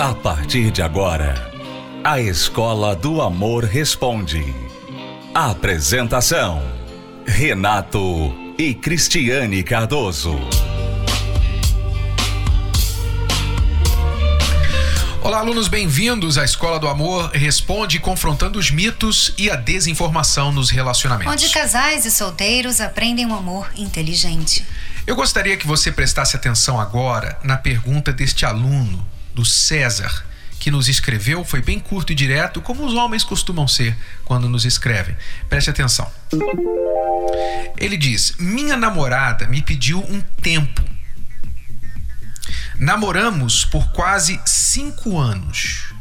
A partir de agora, a Escola do Amor Responde. Apresentação: Renato e Cristiane Cardoso. Olá, alunos, bem-vindos à Escola do Amor Responde, confrontando os mitos e a desinformação nos relacionamentos. Onde casais e solteiros aprendem um amor inteligente. Eu gostaria que você prestasse atenção agora na pergunta deste aluno, do César, que nos escreveu. Foi bem curto e direto, como os homens costumam ser quando nos escrevem. Preste atenção. Ele diz: Minha namorada me pediu um tempo. Namoramos por quase cinco anos.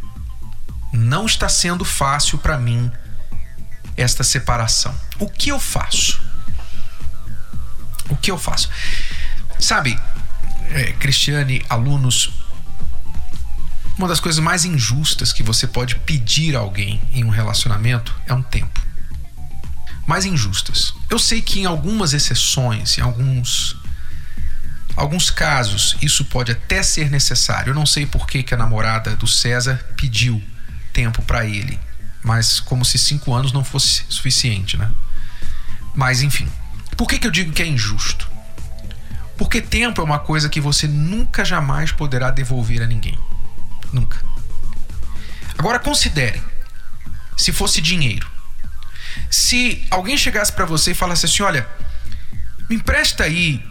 Não está sendo fácil para mim esta separação. O que eu faço? O que eu faço? Sabe, é, Cristiane, alunos, uma das coisas mais injustas que você pode pedir a alguém em um relacionamento é um tempo. Mais injustas. Eu sei que em algumas exceções, em alguns alguns casos, isso pode até ser necessário. Eu não sei por que, que a namorada do César pediu tempo para ele, mas como se cinco anos não fosse suficiente, né? Mas enfim, por que, que eu digo que é injusto? Porque tempo é uma coisa que você nunca jamais poderá devolver a ninguém. Nunca. Agora considere, se fosse dinheiro. Se alguém chegasse para você e falasse assim, olha, me empresta aí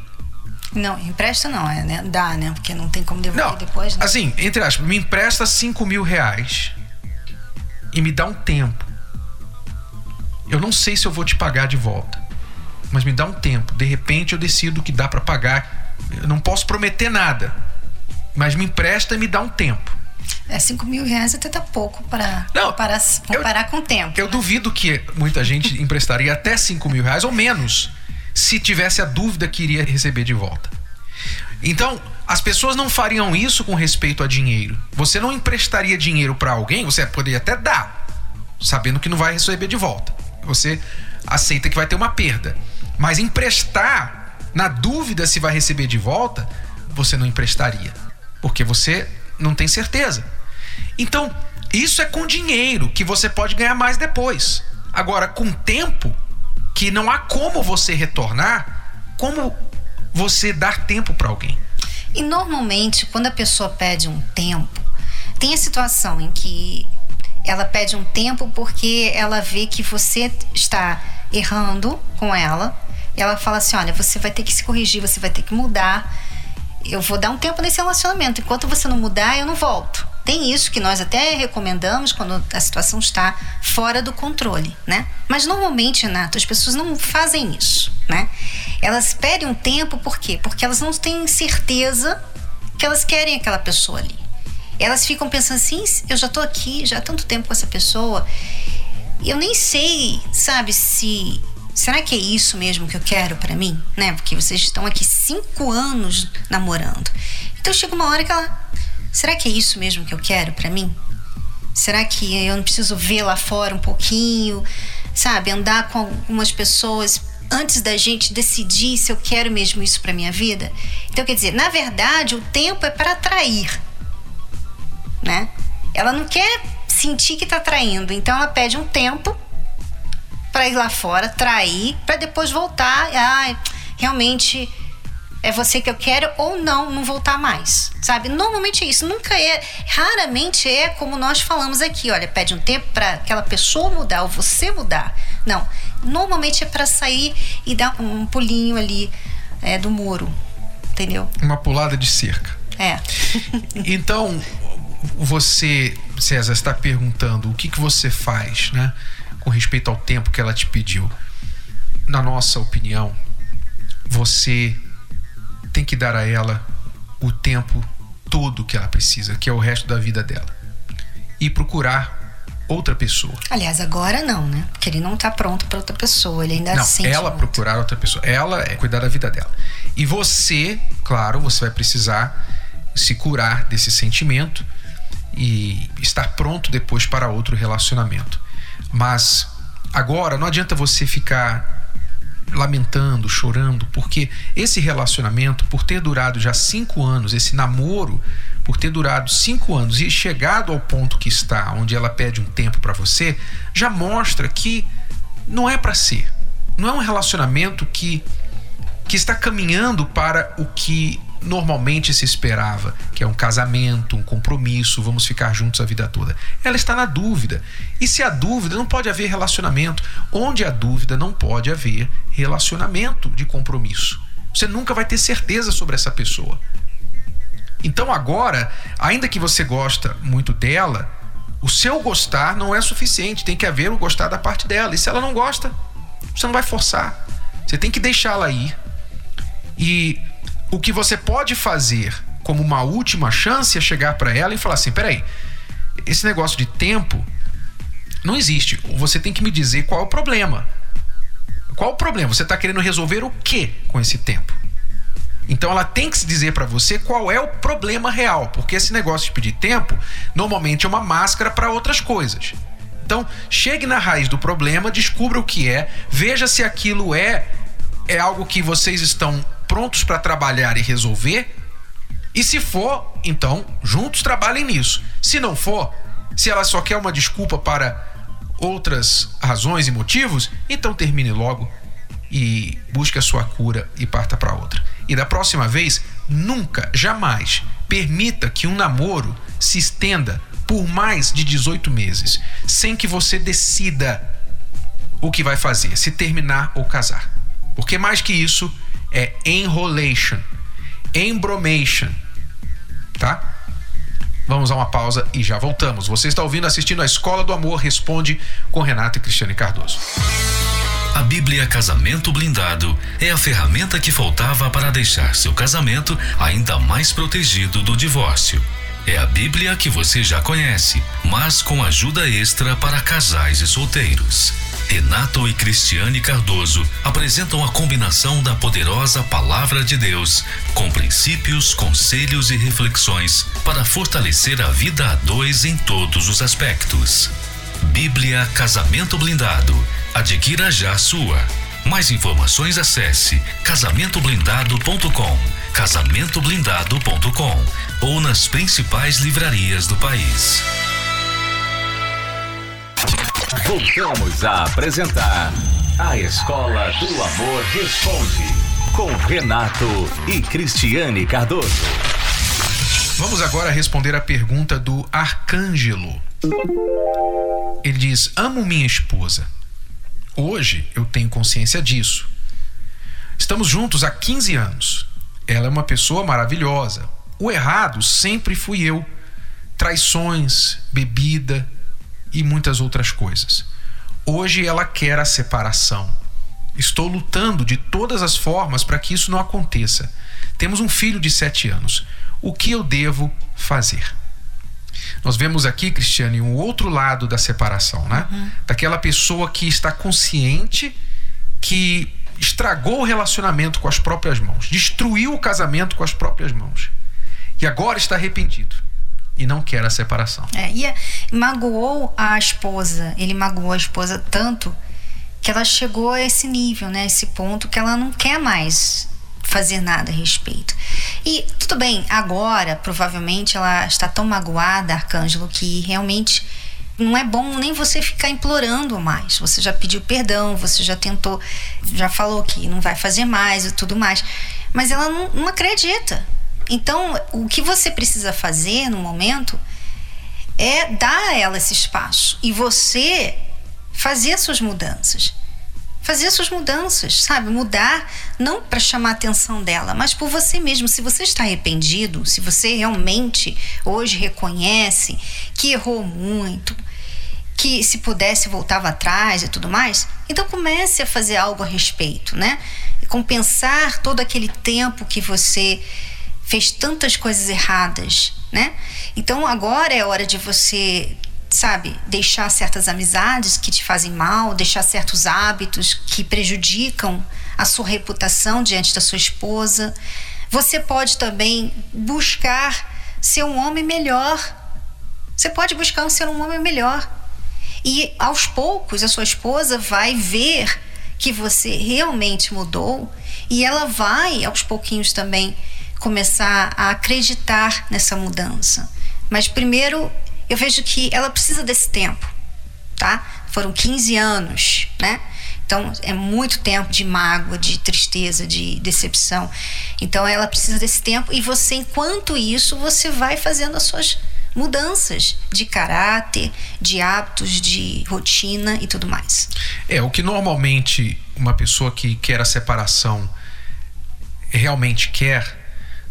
não, empresta não, é, né? Dá, né? Porque não tem como devolver não, depois. Né? Assim, entre aspas, me empresta 5 mil reais e me dá um tempo. Eu não sei se eu vou te pagar de volta, mas me dá um tempo. De repente eu decido que dá para pagar. Eu não posso prometer nada, mas me empresta e me dá um tempo. É, 5 mil reais até tá pouco para comparar, comparar eu, com o tempo. Eu né? duvido que muita gente emprestaria até 5 mil reais ou menos se tivesse a dúvida que iria receber de volta. Então, as pessoas não fariam isso com respeito a dinheiro. Você não emprestaria dinheiro para alguém, você poderia até dar, sabendo que não vai receber de volta. Você aceita que vai ter uma perda. Mas emprestar, na dúvida se vai receber de volta, você não emprestaria. Porque você não tem certeza. Então, isso é com dinheiro, que você pode ganhar mais depois. Agora, com tempo, que não há como você retornar, como você dar tempo para alguém. E normalmente, quando a pessoa pede um tempo, tem a situação em que ela pede um tempo porque ela vê que você está errando com ela. Ela fala assim: olha, você vai ter que se corrigir, você vai ter que mudar. Eu vou dar um tempo nesse relacionamento. Enquanto você não mudar, eu não volto. Tem isso que nós até recomendamos quando a situação está fora do controle, né? Mas normalmente, Renato, as pessoas não fazem isso, né? Elas pedem um tempo, por quê? Porque elas não têm certeza que elas querem aquela pessoa ali. Elas ficam pensando assim, eu já estou aqui, já há tanto tempo com essa pessoa, eu nem sei, sabe, se será que é isso mesmo que eu quero para mim, né? Porque vocês estão aqui cinco anos namorando. Então chega uma hora que ela será que é isso mesmo que eu quero para mim? Será que eu não preciso ver lá fora um pouquinho, sabe, andar com algumas pessoas antes da gente decidir se eu quero mesmo isso para minha vida? Então, quer dizer, na verdade, o tempo é para atrair, né? Ela não quer sentir que tá traindo, então ela pede um tempo para ir lá fora, trair, para depois voltar, ah, realmente é você que eu quero ou não, não voltar mais, sabe? Normalmente é isso, nunca é, raramente é como nós falamos aqui, olha, pede um tempo para aquela pessoa mudar ou você mudar. Não, normalmente é para sair e dar um pulinho ali é, do muro, entendeu? Uma pulada de cerca. É. então, você, César, está perguntando o que, que você faz, né, com respeito ao tempo que ela te pediu. Na nossa opinião, você tem que dar a ela o tempo todo que ela precisa, que é o resto da vida dela. E procurar outra pessoa. Aliás, agora não, né? Porque ele não está pronto para outra pessoa, ele ainda não, sente ela muito. procurar outra pessoa. Ela é cuidar da vida dela. E você, claro, você vai precisar se curar desse sentimento e estar pronto depois para outro relacionamento. Mas agora não adianta você ficar lamentando, chorando, porque esse relacionamento, por ter durado já cinco anos, esse namoro, por ter durado cinco anos e chegado ao ponto que está, onde ela pede um tempo para você, já mostra que não é para ser. Não é um relacionamento que, que está caminhando para o que normalmente se esperava, que é um casamento, um compromisso, vamos ficar juntos a vida toda. Ela está na dúvida. E se há dúvida, não pode haver relacionamento. Onde há dúvida, não pode haver relacionamento de compromisso. Você nunca vai ter certeza sobre essa pessoa. Então agora, ainda que você gosta muito dela, o seu gostar não é suficiente, tem que haver o gostar da parte dela. E se ela não gosta, você não vai forçar. Você tem que deixá-la ir. E o que você pode fazer como uma última chance é chegar para ela e falar assim: peraí, esse negócio de tempo não existe. Você tem que me dizer qual é o problema. Qual o problema? Você está querendo resolver o que com esse tempo? Então ela tem que se dizer para você qual é o problema real, porque esse negócio de pedir tempo normalmente é uma máscara para outras coisas. Então, chegue na raiz do problema, descubra o que é, veja se aquilo é é algo que vocês estão prontos para trabalhar e resolver. E se for, então, juntos trabalhem nisso. Se não for, se ela só quer uma desculpa para outras razões e motivos, então termine logo e busque a sua cura e parta para outra. E da próxima vez, nunca, jamais permita que um namoro se estenda por mais de 18 meses, sem que você decida o que vai fazer, se terminar ou casar. Porque mais que isso, é enrolation, embromation, tá? Vamos a uma pausa e já voltamos. Você está ouvindo, assistindo a Escola do Amor Responde com Renato e Cristiane Cardoso. A Bíblia Casamento Blindado é a ferramenta que faltava para deixar seu casamento ainda mais protegido do divórcio. É a Bíblia que você já conhece, mas com ajuda extra para casais e solteiros. Renato e Cristiane Cardoso apresentam a combinação da poderosa Palavra de Deus com princípios, conselhos e reflexões para fortalecer a vida a dois em todos os aspectos. Bíblia Casamento Blindado. Adquira já sua. Mais informações acesse casamentoblindado.com, casamentoblindado.com ou nas principais livrarias do país. Voltamos a apresentar A Escola do Amor Responde, com Renato e Cristiane Cardoso. Vamos agora responder a pergunta do Arcângelo. Ele diz: Amo minha esposa. Hoje eu tenho consciência disso. Estamos juntos há 15 anos. Ela é uma pessoa maravilhosa. O errado sempre fui eu. Traições, bebida, e muitas outras coisas. Hoje ela quer a separação. Estou lutando de todas as formas para que isso não aconteça. Temos um filho de sete anos. O que eu devo fazer? Nós vemos aqui, Cristiane, um outro lado da separação, né? Uhum. Daquela pessoa que está consciente que estragou o relacionamento com as próprias mãos, destruiu o casamento com as próprias mãos. E agora está arrependido e não quer a separação. É, e magoou a esposa, ele magoou a esposa tanto que ela chegou a esse nível, né, esse ponto que ela não quer mais fazer nada a respeito. E tudo bem, agora provavelmente ela está tão magoada, Arcângelo, que realmente não é bom nem você ficar implorando mais. Você já pediu perdão, você já tentou, já falou que não vai fazer mais e tudo mais. Mas ela não, não acredita. Então, o que você precisa fazer no momento é dar a ela esse espaço e você fazer as suas mudanças. Fazer as suas mudanças, sabe? Mudar não para chamar a atenção dela, mas por você mesmo. Se você está arrependido, se você realmente hoje reconhece que errou muito, que se pudesse voltava atrás e tudo mais, então comece a fazer algo a respeito, né? Compensar todo aquele tempo que você fez tantas coisas erradas, né? Então agora é hora de você, sabe, deixar certas amizades que te fazem mal, deixar certos hábitos que prejudicam a sua reputação diante da sua esposa. Você pode também buscar ser um homem melhor. Você pode buscar ser um homem melhor. E aos poucos a sua esposa vai ver que você realmente mudou e ela vai aos pouquinhos também começar a acreditar nessa mudança. Mas primeiro, eu vejo que ela precisa desse tempo, tá? Foram 15 anos, né? Então é muito tempo de mágoa, de tristeza, de decepção. Então ela precisa desse tempo e você, enquanto isso, você vai fazendo as suas mudanças de caráter, de hábitos, de rotina e tudo mais. É, o que normalmente uma pessoa que quer a separação realmente quer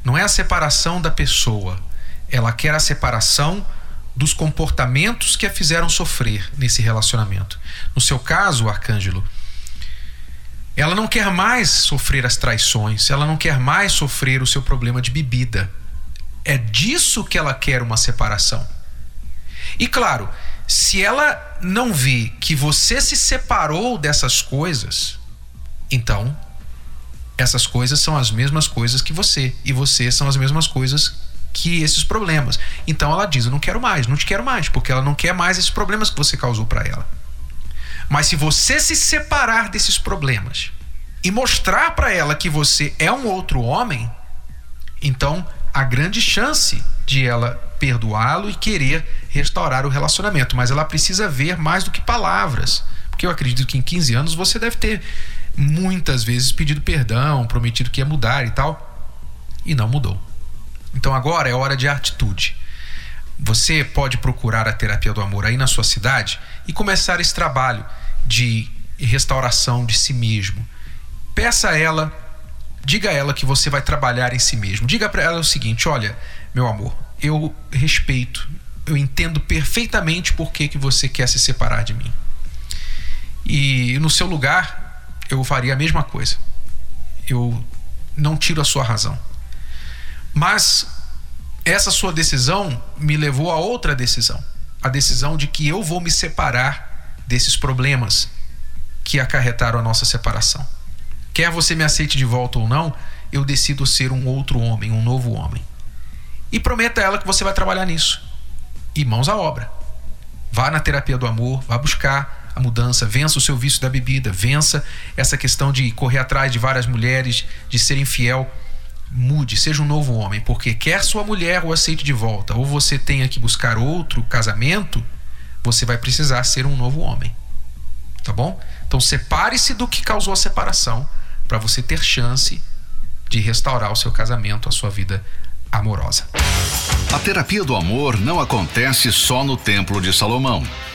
não é a separação da pessoa, ela quer a separação dos comportamentos que a fizeram sofrer nesse relacionamento. No seu caso, Arcângelo, ela não quer mais sofrer as traições, ela não quer mais sofrer o seu problema de bebida. É disso que ela quer uma separação. E claro, se ela não vê que você se separou dessas coisas, então essas coisas são as mesmas coisas que você e você são as mesmas coisas que esses problemas. Então ela diz: "Eu não quero mais, não te quero mais", porque ela não quer mais esses problemas que você causou para ela. Mas se você se separar desses problemas e mostrar para ela que você é um outro homem, então a grande chance de ela perdoá-lo e querer restaurar o relacionamento. Mas ela precisa ver mais do que palavras. Porque eu acredito que em 15 anos você deve ter muitas vezes pedido perdão, prometido que ia mudar e tal, e não mudou. Então agora é hora de atitude. Você pode procurar a terapia do amor aí na sua cidade e começar esse trabalho de restauração de si mesmo. Peça a ela Diga a ela que você vai trabalhar em si mesmo. Diga para ela o seguinte: olha, meu amor, eu respeito, eu entendo perfeitamente por que, que você quer se separar de mim. E no seu lugar, eu faria a mesma coisa. Eu não tiro a sua razão. Mas essa sua decisão me levou a outra decisão. A decisão de que eu vou me separar desses problemas que acarretaram a nossa separação. Quer você me aceite de volta ou não, eu decido ser um outro homem, um novo homem. E prometa a ela que você vai trabalhar nisso. E mãos à obra. Vá na terapia do amor, vá buscar a mudança, vença o seu vício da bebida, vença essa questão de correr atrás de várias mulheres, de ser infiel. Mude, seja um novo homem, porque quer sua mulher o aceite de volta, ou você tenha que buscar outro casamento, você vai precisar ser um novo homem. Tá bom? Então separe-se do que causou a separação para você ter chance de restaurar o seu casamento, a sua vida amorosa. A terapia do amor não acontece só no Templo de Salomão.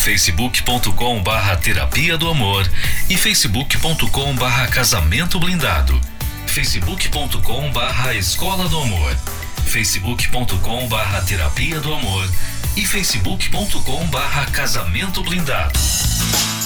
facebook.com barra Terapia do Amor e facebook.com barra Casamento Blindado, facebook.com barra Escola do Amor facebook.com barra terapia do amor e facebook.com barra casamento blindado.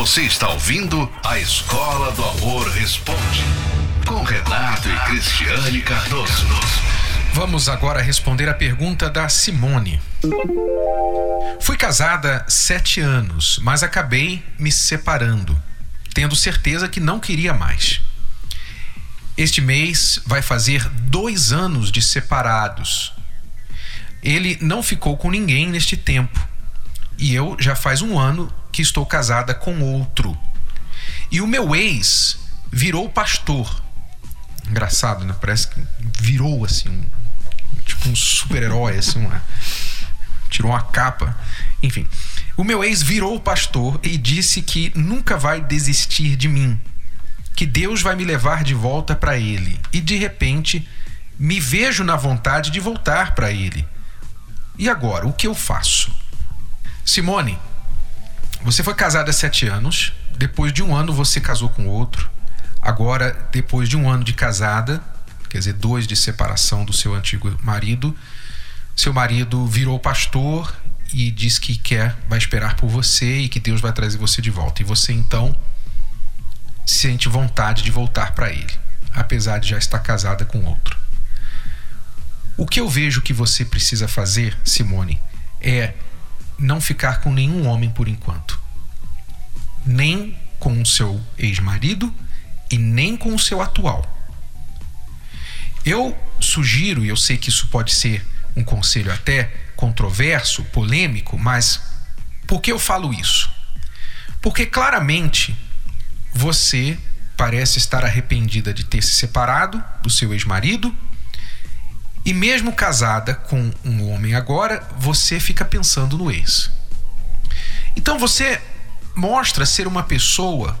Você está ouvindo a Escola do Amor Responde, com Renato e Cristiane Cardoso. Vamos agora responder a pergunta da Simone. Fui casada sete anos, mas acabei me separando, tendo certeza que não queria mais. Este mês vai fazer dois anos de separados ele não ficou com ninguém neste tempo. E eu já faz um ano que estou casada com outro. E o meu ex virou pastor. Engraçado, né? Parece que virou assim, um, tipo um super-herói, assim, uma, tirou uma capa. Enfim, o meu ex virou pastor e disse que nunca vai desistir de mim, que Deus vai me levar de volta para ele. E de repente, me vejo na vontade de voltar para ele. E agora, o que eu faço? Simone, você foi casada há sete anos. Depois de um ano, você casou com outro. Agora, depois de um ano de casada, quer dizer, dois de separação do seu antigo marido, seu marido virou pastor e diz que quer, vai esperar por você e que Deus vai trazer você de volta. E você então sente vontade de voltar para ele, apesar de já estar casada com outro. O que eu vejo que você precisa fazer, Simone, é não ficar com nenhum homem por enquanto. Nem com o seu ex-marido e nem com o seu atual. Eu sugiro, e eu sei que isso pode ser um conselho até controverso, polêmico, mas por que eu falo isso? Porque claramente você parece estar arrependida de ter se separado do seu ex-marido e mesmo casada com um homem agora, você fica pensando no ex. Então você mostra ser uma pessoa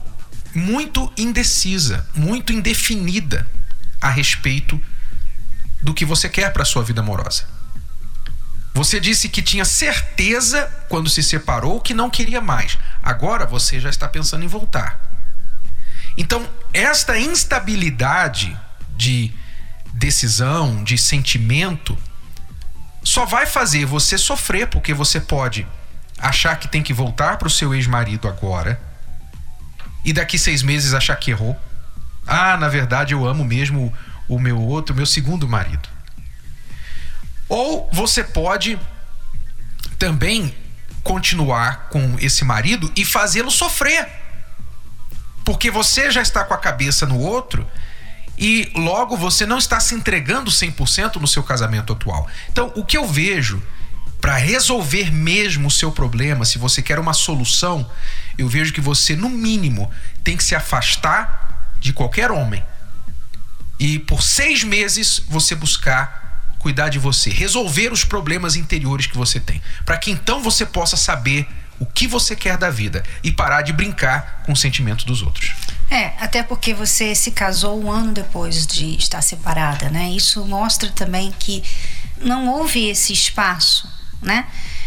muito indecisa, muito indefinida a respeito do que você quer para sua vida amorosa. Você disse que tinha certeza quando se separou que não queria mais. Agora você já está pensando em voltar. Então, esta instabilidade de decisão, de sentimento, só vai fazer você sofrer, porque você pode achar que tem que voltar para o seu ex-marido agora e daqui seis meses achar que errou. Ah, na verdade eu amo mesmo o meu outro, meu segundo marido. Ou você pode também continuar com esse marido e fazê-lo sofrer. Porque você já está com a cabeça no outro e logo você não está se entregando 100% no seu casamento atual. Então, o que eu vejo para resolver mesmo o seu problema, se você quer uma solução, eu vejo que você, no mínimo, tem que se afastar de qualquer homem. E por seis meses você buscar cuidar de você, resolver os problemas interiores que você tem, para que então você possa saber o que você quer da vida e parar de brincar com o sentimento dos outros. É, até porque você se casou um ano depois de estar separada, né? Isso mostra também que não houve esse espaço, né?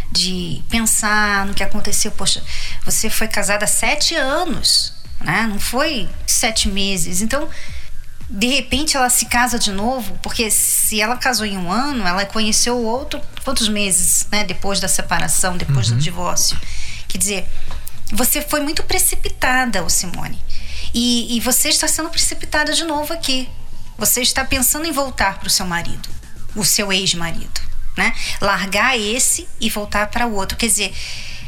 De pensar no que aconteceu. Poxa, você foi casada sete anos, né? Não foi sete meses. Então, de repente ela se casa de novo, porque se ela casou em um ano, ela conheceu o outro quantos meses, né? Depois da separação, depois uhum. do divórcio. Quer dizer, você foi muito precipitada, o Simone. E, e você está sendo precipitada de novo aqui. Você está pensando em voltar para o seu marido, o seu ex-marido, né? Largar esse e voltar para o outro. Quer dizer,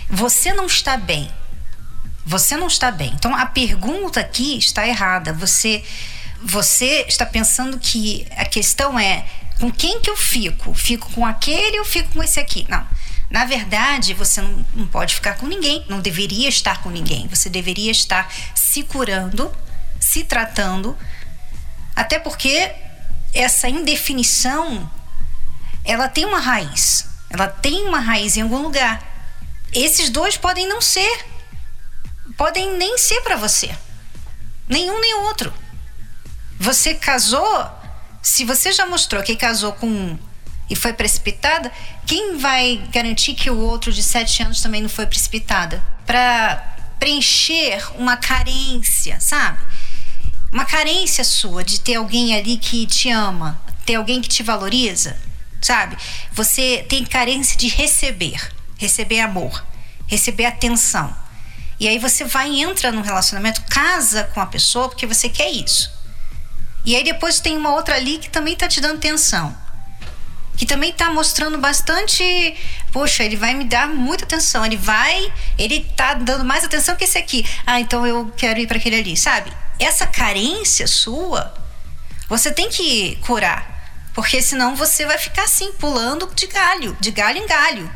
você não está bem. Você não está bem. Então a pergunta aqui está errada. Você você está pensando que a questão é com quem que eu fico? Fico com aquele ou fico com esse aqui? Não. Na verdade, você não, não, pode ficar com ninguém, não deveria estar com ninguém. Você deveria estar se curando, se tratando, até porque essa indefinição ela tem uma raiz, ela tem uma raiz em algum lugar. Esses dois podem não ser, podem nem ser para você, nenhum nem outro. Você casou, se você já mostrou que casou com um e foi precipitada, quem vai garantir que o outro de sete anos também não foi precipitada? Para preencher uma carência, sabe? Uma carência sua de ter alguém ali que te ama, ter alguém que te valoriza, sabe? Você tem carência de receber, receber amor, receber atenção. E aí você vai e entra num relacionamento, casa com a pessoa porque você quer isso. E aí depois tem uma outra ali que também tá te dando atenção que também está mostrando bastante. Poxa, ele vai me dar muita atenção. Ele vai. Ele tá dando mais atenção que esse aqui. Ah, então eu quero ir para aquele ali, sabe? Essa carência sua, você tem que curar. Porque senão você vai ficar assim, pulando de galho, de galho em galho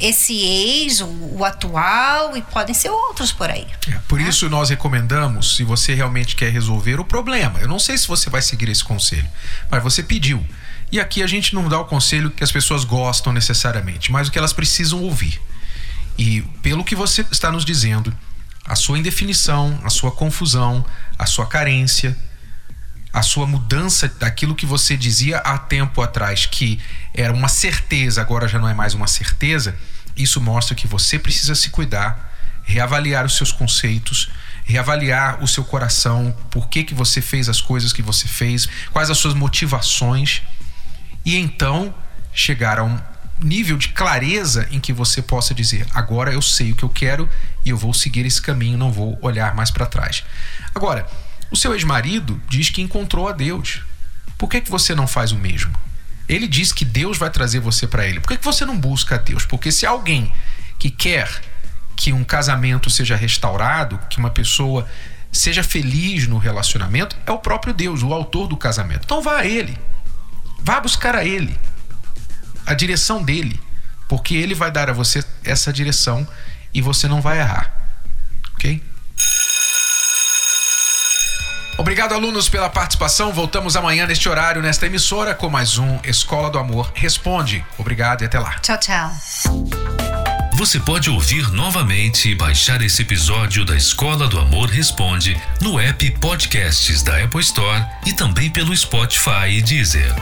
esse ex, o, o, atual e podem ser outros por aí. É, por né? isso nós recomendamos, se você realmente quer resolver o problema. Eu não sei se você vai seguir esse conselho, mas você pediu. E aqui a gente não dá o conselho que as pessoas gostam necessariamente, mas o que elas precisam ouvir. E pelo que você está nos dizendo, a sua indefinição, a sua confusão, a sua carência, a sua mudança daquilo que você dizia há tempo atrás que era uma certeza, agora já não é mais uma certeza, isso mostra que você precisa se cuidar, reavaliar os seus conceitos, reavaliar o seu coração, por que, que você fez as coisas que você fez, quais as suas motivações, e então chegar a um nível de clareza em que você possa dizer: agora eu sei o que eu quero e eu vou seguir esse caminho, não vou olhar mais para trás. Agora, o seu ex-marido diz que encontrou a Deus. Por que, que você não faz o mesmo? Ele diz que Deus vai trazer você para ele. Por que, que você não busca a Deus? Porque se alguém que quer que um casamento seja restaurado, que uma pessoa seja feliz no relacionamento, é o próprio Deus, o autor do casamento. Então vá a ele. Vá buscar a ele. A direção dele. Porque ele vai dar a você essa direção e você não vai errar. Ok? Obrigado, alunos, pela participação. Voltamos amanhã neste horário, nesta emissora, com mais um Escola do Amor Responde. Obrigado e até lá. Tchau, tchau. Você pode ouvir novamente e baixar esse episódio da Escola do Amor Responde no app Podcasts da Apple Store e também pelo Spotify e Deezer.